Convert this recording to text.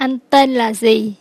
Anh tên là gì?